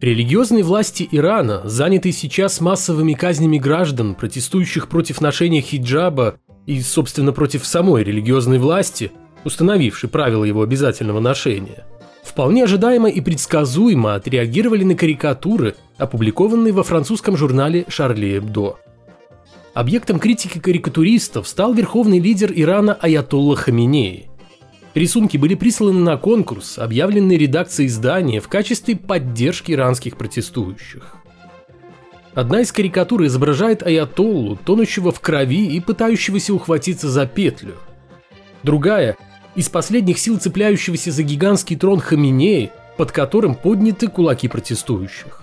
Религиозные власти Ирана, занятые сейчас массовыми казнями граждан, протестующих против ношения хиджаба и, собственно, против самой религиозной власти, установившей правила его обязательного ношения, вполне ожидаемо и предсказуемо отреагировали на карикатуры, опубликованные во французском журнале «Шарли Эбдо». Объектом критики карикатуристов стал верховный лидер Ирана Аятолла Хаминеи. Рисунки были присланы на конкурс, объявленный редакцией издания в качестве поддержки иранских протестующих. Одна из карикатур изображает аятоллу, тонущего в крови и пытающегося ухватиться за петлю. Другая – из последних сил цепляющегося за гигантский трон Хаминеи, под которым подняты кулаки протестующих.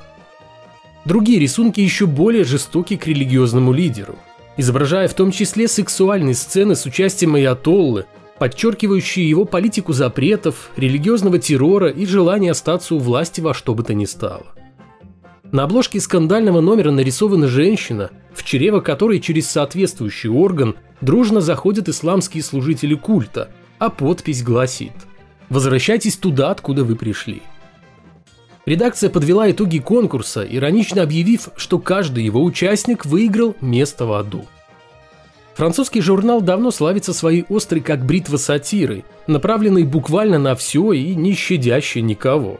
Другие рисунки еще более жестоки к религиозному лидеру, изображая в том числе сексуальные сцены с участием аятоллы, подчеркивающие его политику запретов, религиозного террора и желание остаться у власти во что бы то ни стало. На обложке скандального номера нарисована женщина, в чрево которой через соответствующий орган дружно заходят исламские служители культа, а подпись гласит «Возвращайтесь туда, откуда вы пришли». Редакция подвела итоги конкурса, иронично объявив, что каждый его участник выиграл место в аду – Французский журнал давно славится своей острой как бритва сатирой, направленной буквально на все и не щадящей никого.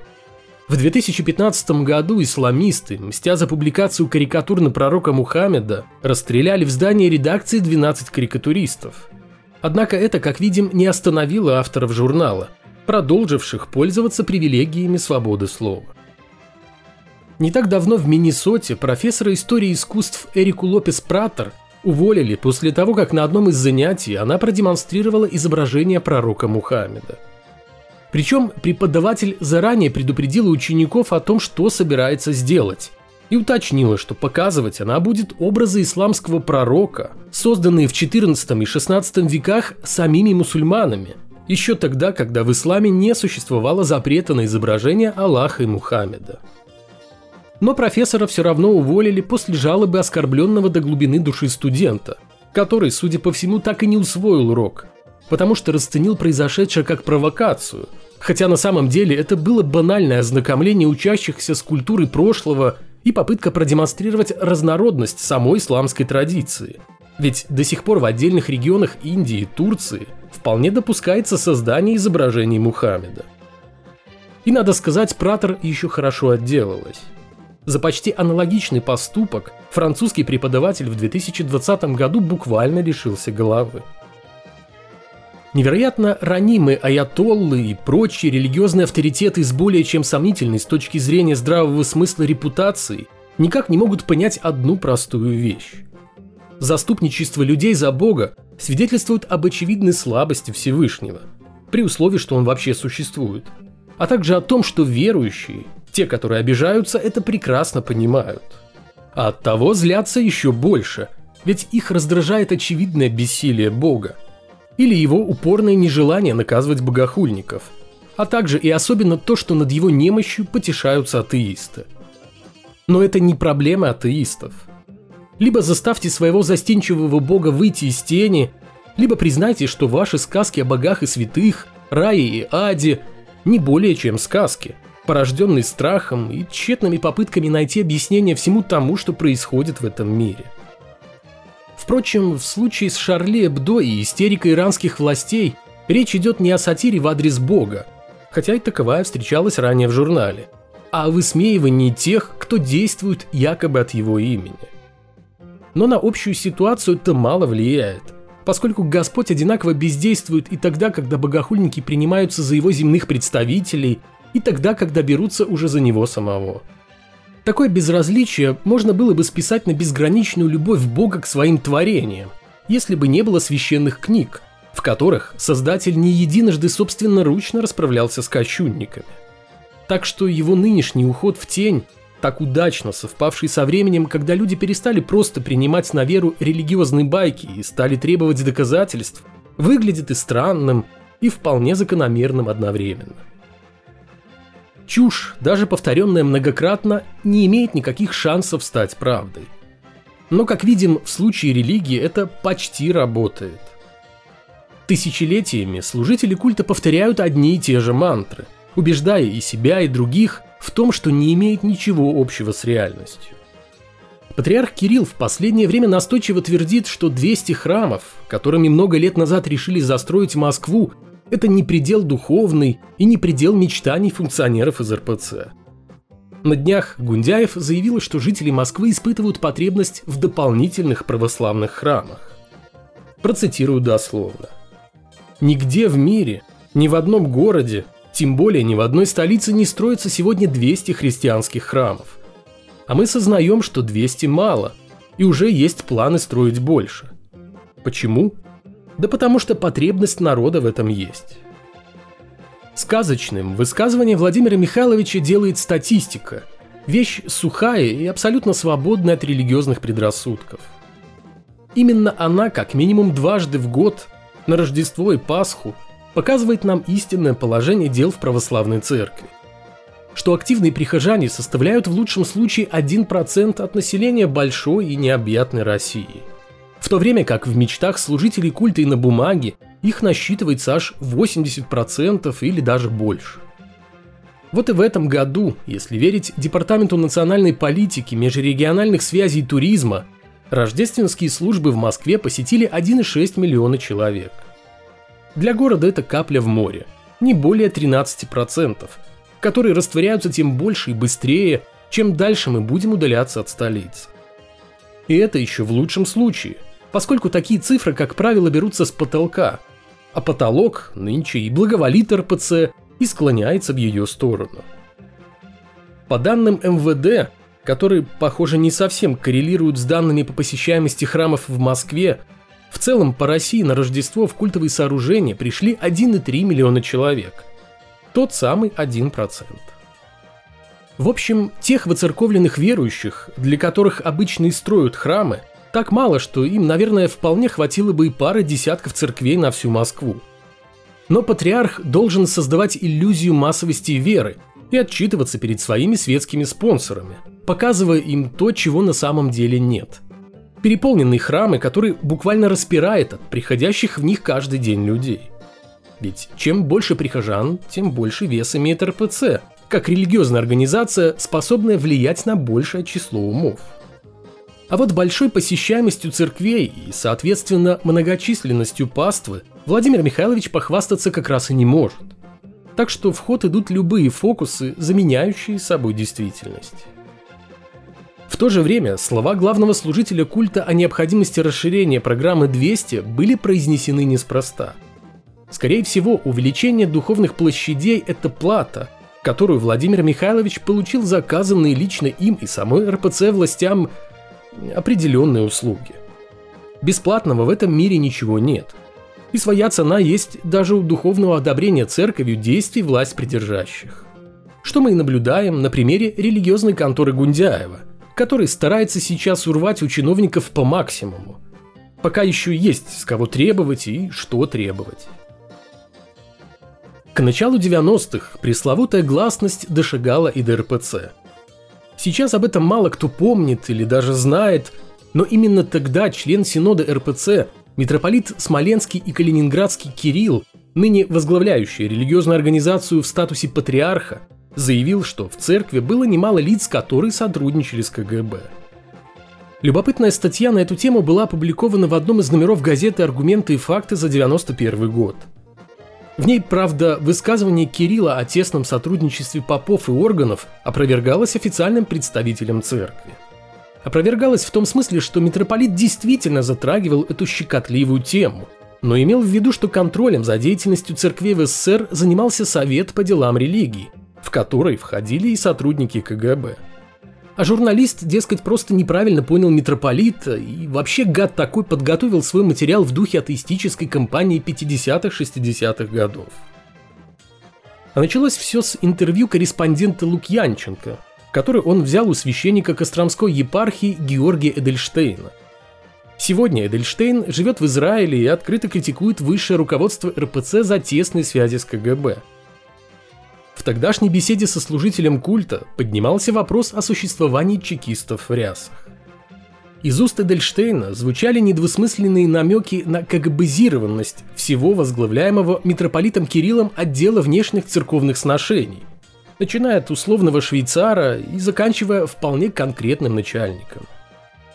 В 2015 году исламисты, мстя за публикацию карикатур на пророка Мухаммеда, расстреляли в здании редакции 12 карикатуристов. Однако это, как видим, не остановило авторов журнала, продолживших пользоваться привилегиями свободы слова. Не так давно в Миннесоте профессора истории искусств Эрику Лопес Пратер уволили после того, как на одном из занятий она продемонстрировала изображение пророка Мухаммеда. Причем преподаватель заранее предупредила учеников о том, что собирается сделать, и уточнила, что показывать она будет образы исламского пророка, созданные в XIV и XVI веках самими мусульманами, еще тогда, когда в исламе не существовало запрета на изображение Аллаха и Мухаммеда. Но профессора все равно уволили после жалобы оскорбленного до глубины души студента, который, судя по всему, так и не усвоил урок, потому что расценил произошедшее как провокацию, хотя на самом деле это было банальное ознакомление учащихся с культурой прошлого и попытка продемонстрировать разнородность самой исламской традиции. Ведь до сих пор в отдельных регионах Индии и Турции вполне допускается создание изображений Мухаммеда. И надо сказать, Пратор еще хорошо отделалась. За почти аналогичный поступок французский преподаватель в 2020 году буквально лишился головы. Невероятно ранимые аятоллы и прочие религиозные авторитеты с более чем сомнительной с точки зрения здравого смысла репутацией никак не могут понять одну простую вещь. Заступничество людей за Бога свидетельствует об очевидной слабости Всевышнего, при условии, что он вообще существует, а также о том, что верующие те, которые обижаются, это прекрасно понимают. А от того злятся еще больше, ведь их раздражает очевидное бессилие Бога. Или его упорное нежелание наказывать богохульников. А также и особенно то, что над его немощью потешаются атеисты. Но это не проблема атеистов. Либо заставьте своего застенчивого бога выйти из тени, либо признайте, что ваши сказки о богах и святых, рае и аде не более чем сказки – порожденный страхом и тщетными попытками найти объяснение всему тому, что происходит в этом мире. Впрочем, в случае с Шарли Эбдо и истерикой иранских властей речь идет не о сатире в адрес Бога, хотя и таковая встречалась ранее в журнале, а о высмеивании тех, кто действует якобы от его имени. Но на общую ситуацию это мало влияет, поскольку Господь одинаково бездействует и тогда, когда богохульники принимаются за его земных представителей – и тогда, когда берутся уже за него самого. Такое безразличие можно было бы списать на безграничную любовь Бога к своим творениям, если бы не было священных книг, в которых Создатель не единожды собственноручно расправлялся с кощунниками. Так что его нынешний уход в тень, так удачно совпавший со временем, когда люди перестали просто принимать на веру религиозные байки и стали требовать доказательств, выглядит и странным, и вполне закономерным одновременно. Чушь, даже повторенная многократно, не имеет никаких шансов стать правдой. Но, как видим, в случае религии это почти работает. Тысячелетиями служители культа повторяют одни и те же мантры, убеждая и себя, и других, в том, что не имеет ничего общего с реальностью. Патриарх Кирилл в последнее время настойчиво твердит, что 200 храмов, которыми много лет назад решили застроить Москву, это не предел духовный и не предел мечтаний функционеров из РПЦ. На днях Гундяев заявил, что жители Москвы испытывают потребность в дополнительных православных храмах. Процитирую дословно. «Нигде в мире, ни в одном городе, тем более ни в одной столице не строится сегодня 200 христианских храмов. А мы сознаем, что 200 мало, и уже есть планы строить больше. Почему? Да потому что потребность народа в этом есть. Сказочным высказывание Владимира Михайловича делает статистика. Вещь сухая и абсолютно свободная от религиозных предрассудков. Именно она, как минимум дважды в год, на Рождество и Пасху, показывает нам истинное положение дел в православной церкви что активные прихожане составляют в лучшем случае 1% от населения большой и необъятной России. В то время как в мечтах служителей культа и на бумаге их насчитывается аж 80% или даже больше. Вот и в этом году, если верить Департаменту национальной политики, межрегиональных связей и туризма, рождественские службы в Москве посетили 1,6 миллиона человек. Для города это капля в море, не более 13%, которые растворяются тем больше и быстрее, чем дальше мы будем удаляться от столицы. И это еще в лучшем случае, поскольку такие цифры, как правило, берутся с потолка, а потолок нынче и благоволит РПЦ, и склоняется в ее сторону. По данным МВД, которые, похоже, не совсем коррелируют с данными по посещаемости храмов в Москве, в целом по России на Рождество в культовые сооружения пришли 1,3 миллиона человек – тот самый 1%. В общем, тех выцерковленных верующих, для которых обычно и строят храмы, так мало, что им, наверное, вполне хватило бы и пары десятков церквей на всю Москву. Но патриарх должен создавать иллюзию массовости веры и отчитываться перед своими светскими спонсорами, показывая им то, чего на самом деле нет. Переполненные храмы, которые буквально распирает от приходящих в них каждый день людей – ведь чем больше прихожан, тем больше вес имеет РПЦ, как религиозная организация, способная влиять на большее число умов. А вот большой посещаемостью церквей и, соответственно, многочисленностью паствы Владимир Михайлович похвастаться как раз и не может. Так что в ход идут любые фокусы, заменяющие собой действительность. В то же время слова главного служителя культа о необходимости расширения программы 200 были произнесены неспроста – Скорее всего, увеличение духовных площадей – это плата, которую Владимир Михайлович получил за оказанные лично им и самой РПЦ властям определенные услуги. Бесплатного в этом мире ничего нет. И своя цена есть даже у духовного одобрения церковью действий власть придержащих. Что мы и наблюдаем на примере религиозной конторы Гундяева, который старается сейчас урвать у чиновников по максимуму. Пока еще есть с кого требовать и что требовать. К началу 90-х пресловутая гласность дошагала и до РПЦ. Сейчас об этом мало кто помнит или даже знает, но именно тогда член Синода РПЦ, митрополит Смоленский и Калининградский Кирилл, ныне возглавляющий религиозную организацию в статусе патриарха, заявил, что в церкви было немало лиц, которые сотрудничали с КГБ. Любопытная статья на эту тему была опубликована в одном из номеров газеты «Аргументы и факты» за 91 год – в ней, правда, высказывание Кирилла о тесном сотрудничестве попов и органов опровергалось официальным представителем церкви. Опровергалось в том смысле, что митрополит действительно затрагивал эту щекотливую тему, но имел в виду, что контролем за деятельностью церкви в СССР занимался Совет по делам религии, в который входили и сотрудники КГБ – а журналист, дескать, просто неправильно понял митрополита и вообще гад такой подготовил свой материал в духе атеистической кампании 50-60-х годов. А началось все с интервью корреспондента Лукьянченко, который он взял у священника Костромской епархии Георгия Эдельштейна. Сегодня Эдельштейн живет в Израиле и открыто критикует высшее руководство РПЦ за тесные связи с КГБ – в тогдашней беседе со служителем культа поднимался вопрос о существовании чекистов в рясах. Из уст Эдельштейна звучали недвусмысленные намеки на КГБизированность всего возглавляемого митрополитом Кириллом отдела внешних церковных сношений. начиная от условного швейцара и заканчивая вполне конкретным начальником.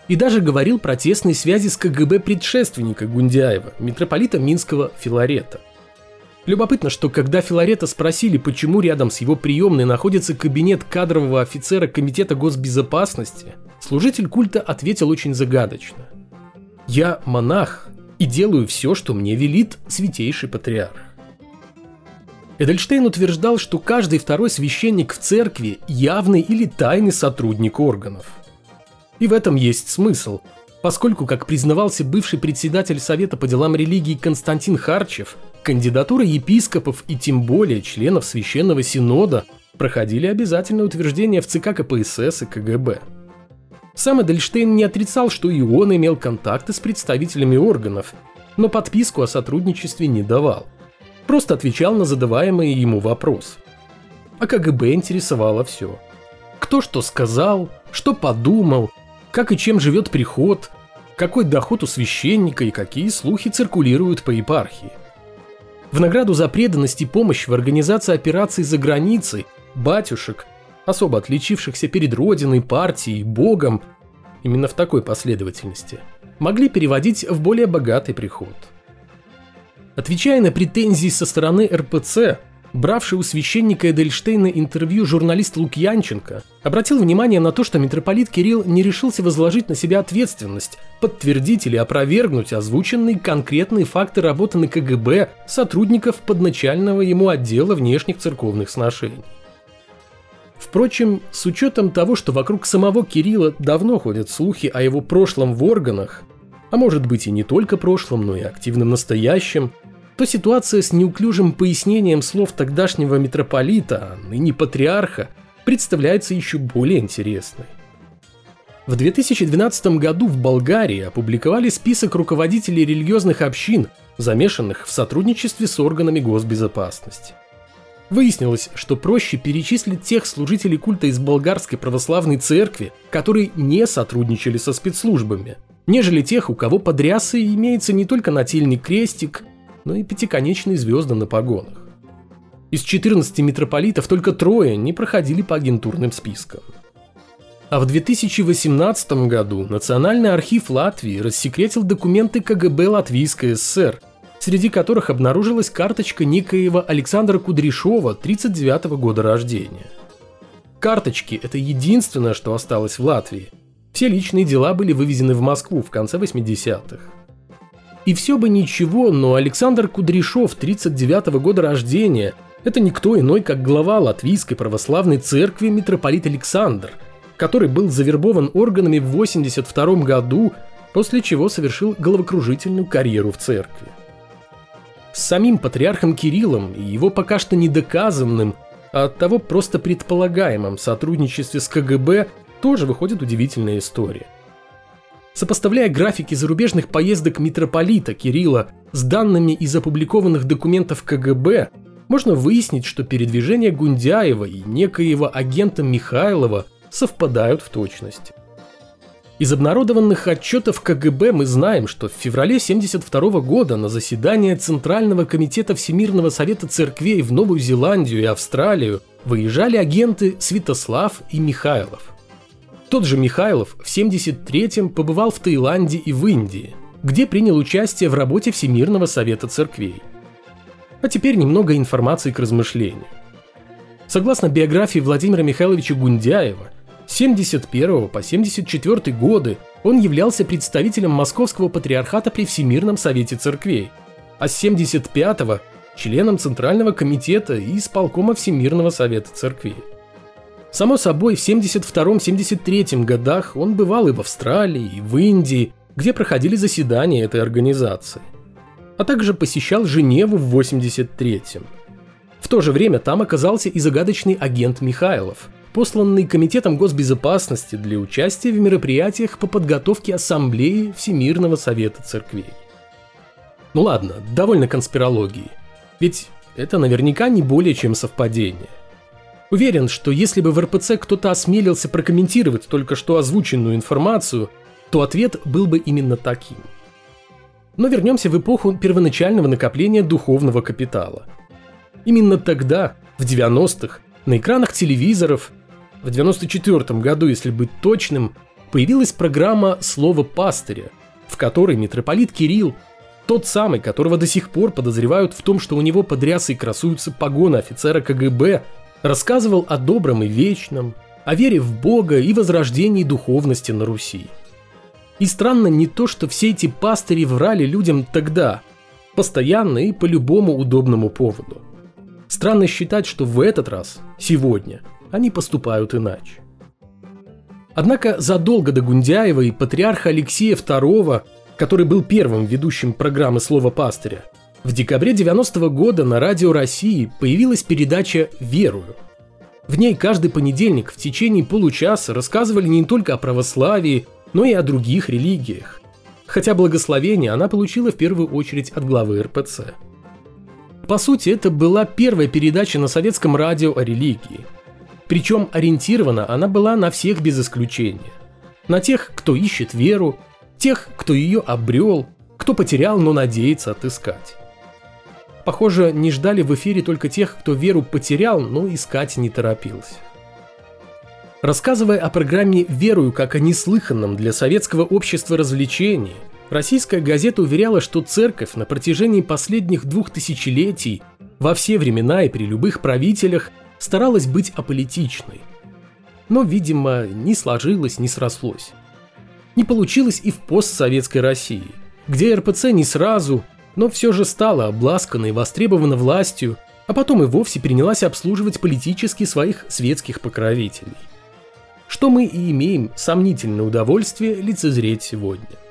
И даже говорил про тесные связи с КГБ предшественника Гундяева, митрополита Минского Филарета. Любопытно, что когда Филарета спросили, почему рядом с его приемной находится кабинет кадрового офицера Комитета госбезопасности, служитель культа ответил очень загадочно. «Я монах и делаю все, что мне велит святейший патриарх». Эдельштейн утверждал, что каждый второй священник в церкви явный или тайный сотрудник органов. И в этом есть смысл, поскольку, как признавался бывший председатель Совета по делам религии Константин Харчев, кандидатуры епископов и тем более членов Священного Синода проходили обязательное утверждение в ЦК КПСС и КГБ. Сам Эдельштейн не отрицал, что и он имел контакты с представителями органов, но подписку о сотрудничестве не давал – просто отвечал на задаваемые ему вопросы. А КГБ интересовало все. Кто что сказал, что подумал, как и чем живет приход, какой доход у священника и какие слухи циркулируют по епархии. В награду за преданность и помощь в организации операций за границей батюшек, особо отличившихся перед Родиной, партией, Богом, именно в такой последовательности, могли переводить в более богатый приход – Отвечая на претензии со стороны РПЦ, бравший у священника Эдельштейна интервью журналист Лукьянченко обратил внимание на то, что митрополит Кирилл не решился возложить на себя ответственность, подтвердить или опровергнуть озвученные конкретные факты работы на КГБ сотрудников подначального ему отдела внешних церковных сношений. Впрочем, с учетом того, что вокруг самого Кирилла давно ходят слухи о его прошлом в органах, а может быть и не только прошлом, но и активном настоящем, то ситуация с неуклюжим пояснением слов тогдашнего митрополита, а ныне патриарха, представляется еще более интересной. В 2012 году в Болгарии опубликовали список руководителей религиозных общин, замешанных в сотрудничестве с органами госбезопасности. Выяснилось, что проще перечислить тех служителей культа из болгарской православной церкви, которые не сотрудничали со спецслужбами, нежели тех, у кого под рясой имеется не только нательный крестик, но и пятиконечные звезды на погонах. Из 14 митрополитов только трое не проходили по агентурным спискам. А в 2018 году Национальный архив Латвии рассекретил документы КГБ Латвийской ССР, среди которых обнаружилась карточка некоего Александра Кудряшова 39 года рождения. Карточки – это единственное, что осталось в Латвии. Все личные дела были вывезены в Москву в конце 80-х. И все бы ничего, но Александр Кудряшов 39 -го года рождения – это никто иной, как глава Латвийской православной церкви митрополит Александр, который был завербован органами в 82 году, после чего совершил головокружительную карьеру в церкви. С самим патриархом Кириллом и его пока что недоказанным, а оттого просто предполагаемым сотрудничестве с КГБ тоже выходит удивительная история – Сопоставляя графики зарубежных поездок митрополита Кирилла с данными из опубликованных документов КГБ, можно выяснить, что передвижения Гундяева и некоего агента Михайлова совпадают в точности. Из обнародованных отчетов КГБ мы знаем, что в феврале 1972 года на заседание Центрального комитета Всемирного совета церквей в Новую Зеландию и Австралию выезжали агенты Святослав и Михайлов. Тот же Михайлов в 73-м побывал в Таиланде и в Индии, где принял участие в работе Всемирного Совета Церквей. А теперь немного информации к размышлению. Согласно биографии Владимира Михайловича Гундяева, с 71 по 74 годы он являлся представителем Московского патриархата при Всемирном Совете Церквей, а с 75 членом Центрального комитета и исполкома Всемирного Совета Церквей. Само собой, в 72-73 годах он бывал и в Австралии, и в Индии, где проходили заседания этой организации. А также посещал Женеву в 83-м. В то же время там оказался и загадочный агент Михайлов, посланный Комитетом госбезопасности для участия в мероприятиях по подготовке Ассамблеи Всемирного Совета Церквей. Ну ладно, довольно конспирологии. Ведь это наверняка не более чем совпадение. Уверен, что если бы в РПЦ кто-то осмелился прокомментировать только что озвученную информацию, то ответ был бы именно таким. Но вернемся в эпоху первоначального накопления духовного капитала. Именно тогда, в 90-х, На экранах телевизоров в 94 году, если быть точным, появилась программа «Слово пастыря», в которой митрополит Кирилл, тот самый, которого до сих пор подозревают в том, что у него под рясой красуются погоны офицера КГБ, рассказывал о добром и вечном, о вере в Бога и возрождении духовности на Руси. И странно не то, что все эти пастыри врали людям тогда, постоянно и по любому удобному поводу. Странно считать, что в этот раз, сегодня, они поступают иначе. Однако задолго до Гундяева и патриарха Алексея II, который был первым ведущим программы «Слово пастыря», в декабре 90 -го года на Радио России появилась передача «Верую». В ней каждый понедельник в течение получаса рассказывали не только о православии, но и о других религиях. Хотя благословение она получила в первую очередь от главы РПЦ. По сути, это была первая передача на советском радио о религии – причем ориентирована она была на всех без исключения. На тех, кто ищет веру, тех, кто ее обрел, кто потерял, но надеется отыскать. Похоже, не ждали в эфире только тех, кто веру потерял, но искать не торопился. Рассказывая о программе «Верую как о неслыханном для советского общества развлечении», российская газета уверяла, что церковь на протяжении последних двух тысячелетий во все времена и при любых правителях старалась быть аполитичной. Но, видимо, не сложилось, не срослось. Не получилось и в постсоветской России, где РПЦ не сразу, но все же стала обласкана и востребована властью, а потом и вовсе принялась обслуживать политически своих светских покровителей. Что мы и имеем сомнительное удовольствие лицезреть сегодня –